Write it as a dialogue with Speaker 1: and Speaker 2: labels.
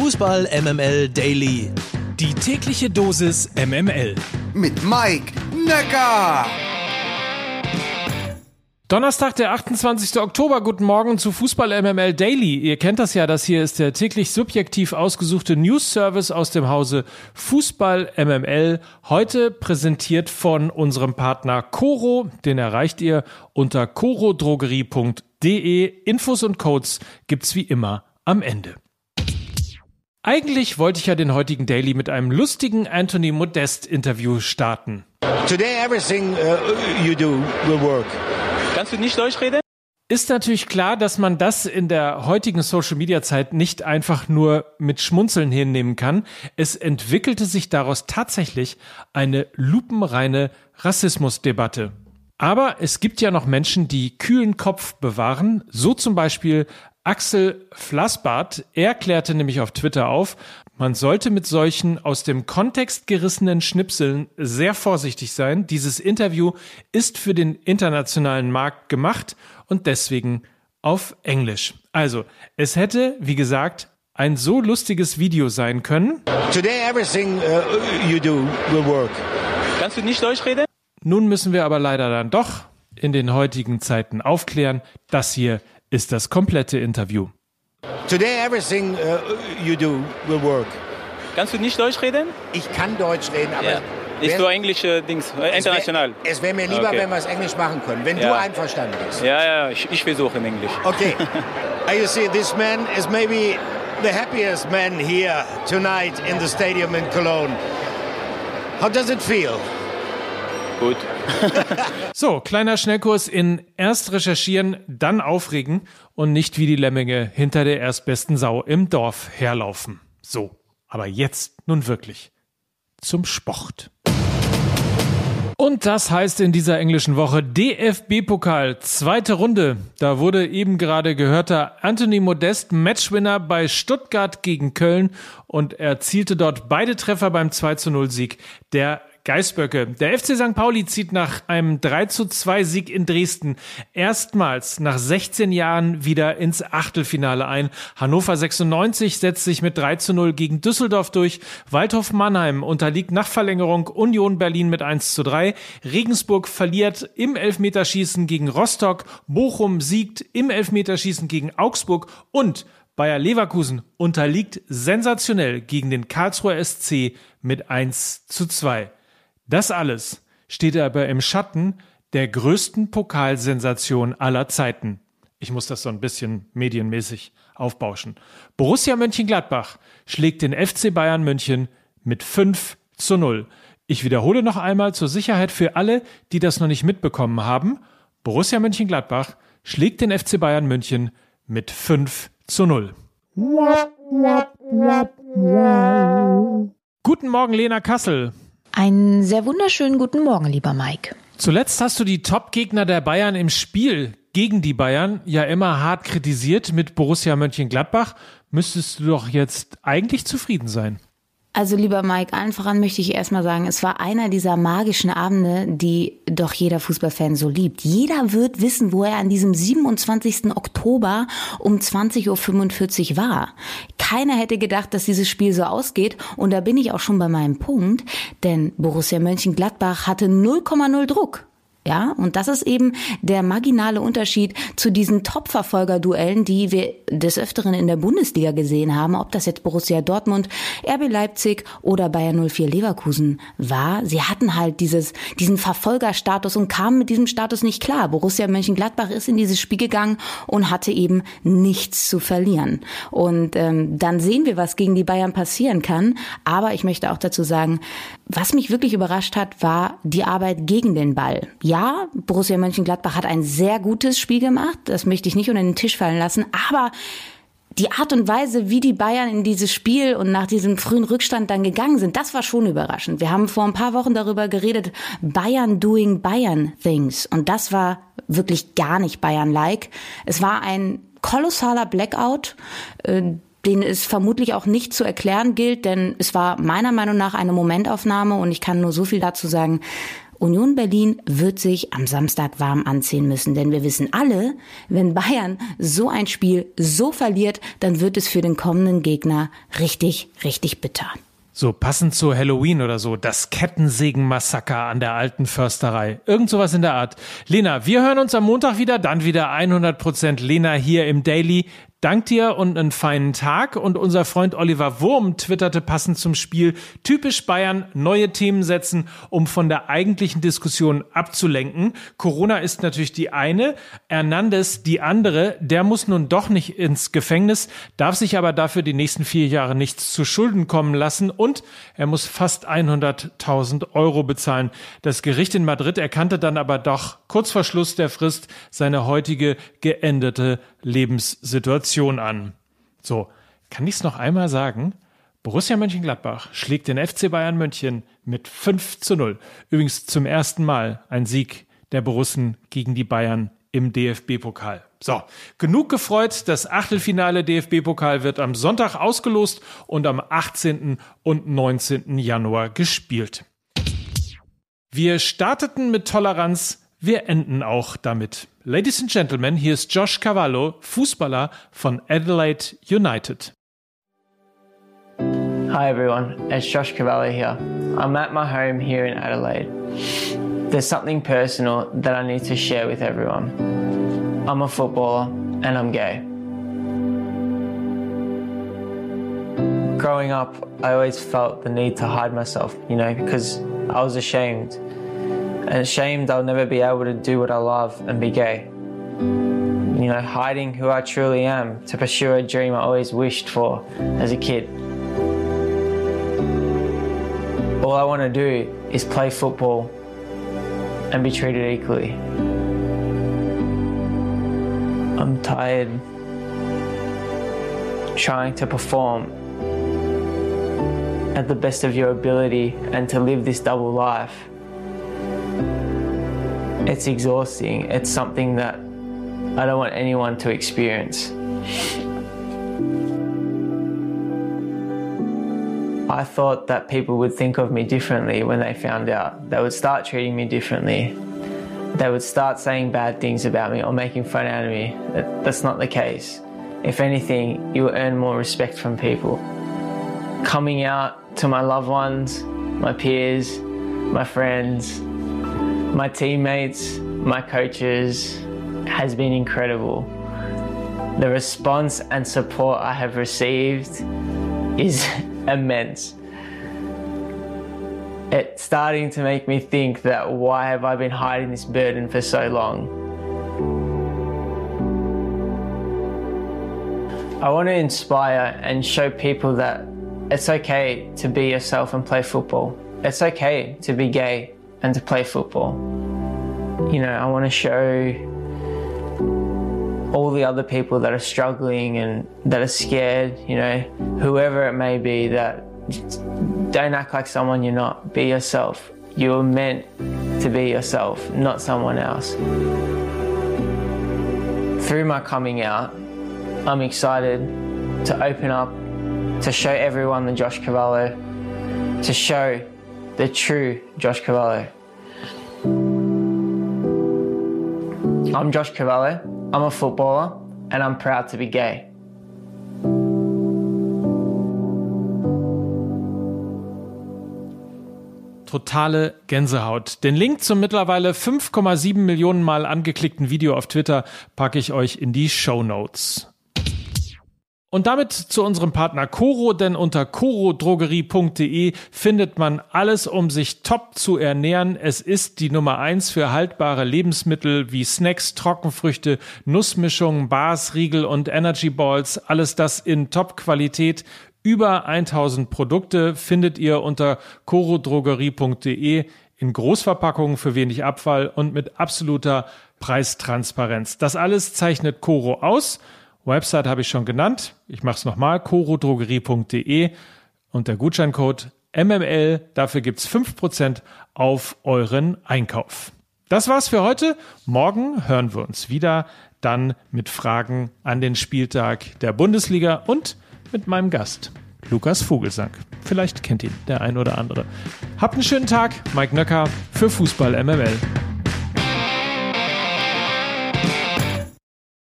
Speaker 1: Fußball MML Daily.
Speaker 2: Die tägliche Dosis MML.
Speaker 3: Mit Mike Necker.
Speaker 2: Donnerstag, der 28. Oktober. Guten Morgen zu Fußball MML Daily. Ihr kennt das ja, das hier ist der täglich subjektiv ausgesuchte News Service aus dem Hause Fußball MML. Heute präsentiert von unserem Partner Coro. Den erreicht ihr unter corodrogerie.de. Infos und Codes gibt's wie immer am Ende. Eigentlich wollte ich ja den heutigen Daily mit einem lustigen Anthony Modest Interview starten.
Speaker 4: Today everything uh, you do will work.
Speaker 5: Kannst du nicht Deutsch reden?
Speaker 2: Ist natürlich klar, dass man das in der heutigen Social Media Zeit nicht einfach nur mit Schmunzeln hinnehmen kann. Es entwickelte sich daraus tatsächlich eine lupenreine Rassismusdebatte. Aber es gibt ja noch Menschen, die kühlen Kopf bewahren, so zum Beispiel Axel Flassbart, er klärte nämlich auf Twitter auf, man sollte mit solchen aus dem Kontext gerissenen Schnipseln sehr vorsichtig sein. Dieses Interview ist für den internationalen Markt gemacht und deswegen auf Englisch. Also, es hätte, wie gesagt, ein so lustiges Video sein können.
Speaker 4: Today everything uh, you do will work.
Speaker 5: Kannst du nicht Deutsch reden?
Speaker 2: Nun müssen wir aber leider dann doch in den heutigen Zeiten aufklären, das hier ist das komplette Interview.
Speaker 4: Today everything uh, you do will work.
Speaker 5: Kannst du nicht Deutsch reden?
Speaker 3: Ich kann Deutsch reden, aber
Speaker 5: Ja. Nicht
Speaker 3: wär-
Speaker 5: so englische Dings, äh,
Speaker 3: es wär-
Speaker 5: international.
Speaker 3: Es wäre mir lieber,
Speaker 5: Okay.
Speaker 3: wenn wir es Englisch machen können, wenn du
Speaker 5: Ja.
Speaker 3: einverstanden bist.
Speaker 5: Ja, ja, ich, ich versuche in Englisch.
Speaker 4: Okay. you see, this man is maybe the happiest man here tonight in the stadium in Cologne. How does it feel?
Speaker 5: Gut.
Speaker 2: So, kleiner Schnellkurs in erst recherchieren, dann aufregen und nicht wie die Lemminge hinter der erstbesten Sau im Dorf herlaufen. So, aber jetzt nun wirklich zum Sport. Und das heißt in dieser englischen Woche DFB-Pokal, zweite Runde. Da wurde eben gerade gehörter Anthony Modest Matchwinner bei Stuttgart gegen Köln und erzielte dort beide Treffer beim 2 zu 0 Sieg der Geißböcke. Der FC St. Pauli zieht nach einem 3 zu 2 Sieg in Dresden erstmals nach 16 Jahren wieder ins Achtelfinale ein. Hannover 96 setzt sich mit 3 zu 0 gegen Düsseldorf durch. Waldhof Mannheim unterliegt nach Verlängerung Union Berlin mit 1 zu 3. Regensburg verliert im Elfmeterschießen gegen Rostock. Bochum siegt im Elfmeterschießen gegen Augsburg und Bayer Leverkusen unterliegt sensationell gegen den Karlsruher SC mit 1 zu 2. Das alles steht aber im Schatten der größten Pokalsensation aller Zeiten. Ich muss das so ein bisschen medienmäßig aufbauschen. Borussia Mönchengladbach schlägt den FC Bayern München mit 5 zu 0. Ich wiederhole noch einmal zur Sicherheit für alle, die das noch nicht mitbekommen haben. Borussia Mönchengladbach schlägt den FC Bayern München mit 5 zu 0. Guten Morgen, Lena Kassel.
Speaker 6: Einen sehr wunderschönen guten Morgen, lieber Mike.
Speaker 2: Zuletzt hast du die Top-Gegner der Bayern im Spiel gegen die Bayern ja immer hart kritisiert mit Borussia Mönchengladbach. Müsstest du doch jetzt eigentlich zufrieden sein.
Speaker 6: Also, lieber Mike, allen voran möchte ich erstmal sagen, es war einer dieser magischen Abende, die doch jeder Fußballfan so liebt. Jeder wird wissen, wo er an diesem 27. Oktober um 20.45 Uhr war. Keiner hätte gedacht, dass dieses Spiel so ausgeht. Und da bin ich auch schon bei meinem Punkt, denn Borussia Mönchengladbach hatte 0,0 Druck. Ja, und das ist eben der marginale Unterschied zu diesen Top-Verfolger-Duellen, die wir des Öfteren in der Bundesliga gesehen haben, ob das jetzt Borussia Dortmund, RB Leipzig oder Bayern 04 Leverkusen war. Sie hatten halt dieses, diesen Verfolgerstatus und kamen mit diesem Status nicht klar. Borussia Mönchengladbach ist in dieses Spiel gegangen und hatte eben nichts zu verlieren. Und ähm, dann sehen wir, was gegen die Bayern passieren kann. Aber ich möchte auch dazu sagen, was mich wirklich überrascht hat, war die Arbeit gegen den Ball. Ja, Borussia Mönchengladbach hat ein sehr gutes Spiel gemacht. Das möchte ich nicht unter den Tisch fallen lassen. Aber die Art und Weise, wie die Bayern in dieses Spiel und nach diesem frühen Rückstand dann gegangen sind, das war schon überraschend. Wir haben vor ein paar Wochen darüber geredet, Bayern doing Bayern things. Und das war wirklich gar nicht Bayern-like. Es war ein kolossaler Blackout, äh, den es vermutlich auch nicht zu erklären gilt, denn es war meiner Meinung nach eine Momentaufnahme und ich kann nur so viel dazu sagen. Union Berlin wird sich am Samstag warm anziehen müssen, denn wir wissen alle, wenn Bayern so ein Spiel so verliert, dann wird es für den kommenden Gegner richtig, richtig bitter.
Speaker 2: So passend zu Halloween oder so, das Kettensägen-Massaker an der alten Försterei. Irgend sowas in der Art. Lena, wir hören uns am Montag wieder, dann wieder 100% Lena hier im Daily. Dank dir und einen feinen Tag. Und unser Freund Oliver Wurm twitterte passend zum Spiel, typisch Bayern, neue Themen setzen, um von der eigentlichen Diskussion abzulenken. Corona ist natürlich die eine, Hernandez die andere. Der muss nun doch nicht ins Gefängnis, darf sich aber dafür die nächsten vier Jahre nichts zu Schulden kommen lassen und er muss fast 100.000 Euro bezahlen. Das Gericht in Madrid erkannte dann aber doch kurz vor Schluss der Frist seine heutige geänderte Lebenssituation an. So, kann ich es noch einmal sagen? Borussia Mönchengladbach schlägt den FC Bayern München mit 5 zu 0. Übrigens zum ersten Mal ein Sieg der Borussen gegen die Bayern im DFB-Pokal. So, genug gefreut. Das Achtelfinale DFB-Pokal wird am Sonntag ausgelost und am 18. und 19. Januar gespielt. Wir starteten mit Toleranz, wir enden auch damit. Ladies and Gentlemen, hier ist Josh Cavallo, Fußballer von Adelaide United.
Speaker 7: Hi everyone, it's Josh Cavallo here. I'm at my home here in Adelaide. There's something personal that I need to share with everyone. I'm a footballer and I'm gay. Growing up, I always felt the need to hide myself, you know, because I was ashamed. And ashamed I'll never be able to do what I love and be gay. You know, hiding who I truly am to pursue a dream I always wished for as a kid. All I want to do is play football and be treated equally. I'm tired trying to perform at the best of your ability and to live this double life. It's exhausting. It's something that I don't want anyone to experience. I thought that people would think of me differently when they found out. They would start treating me differently. They would start saying bad things about me or making fun out of me. That's not the case. If anything, you earn more respect from people. Coming out to my loved ones, my peers, my friends, my teammates, my coaches has been incredible. The response and support I have received is immense. It's starting to make me think that why have I been hiding this burden for so long? I want to inspire and show people that it's okay to be yourself and play football. It's okay to be gay and to play football. You know, I want to show all the other people that are struggling and that are scared, you know, whoever it may be, that don't act like someone you're not. Be yourself. You were meant to be yourself, not someone else. Through my coming out, I'm excited to open up, to show everyone the Josh Cavallo, to show the true Josh Cavallo. I'm Josh Cavallo. I'm a footballer and I'm proud to be gay.
Speaker 2: Totale Gänsehaut. Den Link zum mittlerweile 5,7 Millionen Mal angeklickten Video auf Twitter packe ich euch in die Show Notes. Und damit zu unserem Partner Coro, denn unter corodrogerie.de findet man alles, um sich top zu ernähren. Es ist die Nummer eins für haltbare Lebensmittel wie Snacks, Trockenfrüchte, Nussmischungen, Bars, Riegel und Energy Balls. Alles das in Top-Qualität. Über 1000 Produkte findet ihr unter corodrogerie.de in Großverpackungen für wenig Abfall und mit absoluter Preistransparenz. Das alles zeichnet Coro aus. Website habe ich schon genannt. Ich mache es nochmal, corodrogerie.de und der Gutscheincode MML. Dafür gibt's 5% auf euren Einkauf. Das war's für heute. Morgen hören wir uns wieder, dann mit Fragen an den Spieltag der Bundesliga und mit meinem Gast, Lukas Vogelsang. Vielleicht kennt ihn der ein oder andere. Habt einen schönen Tag. Mike Nöcker für Fußball MML.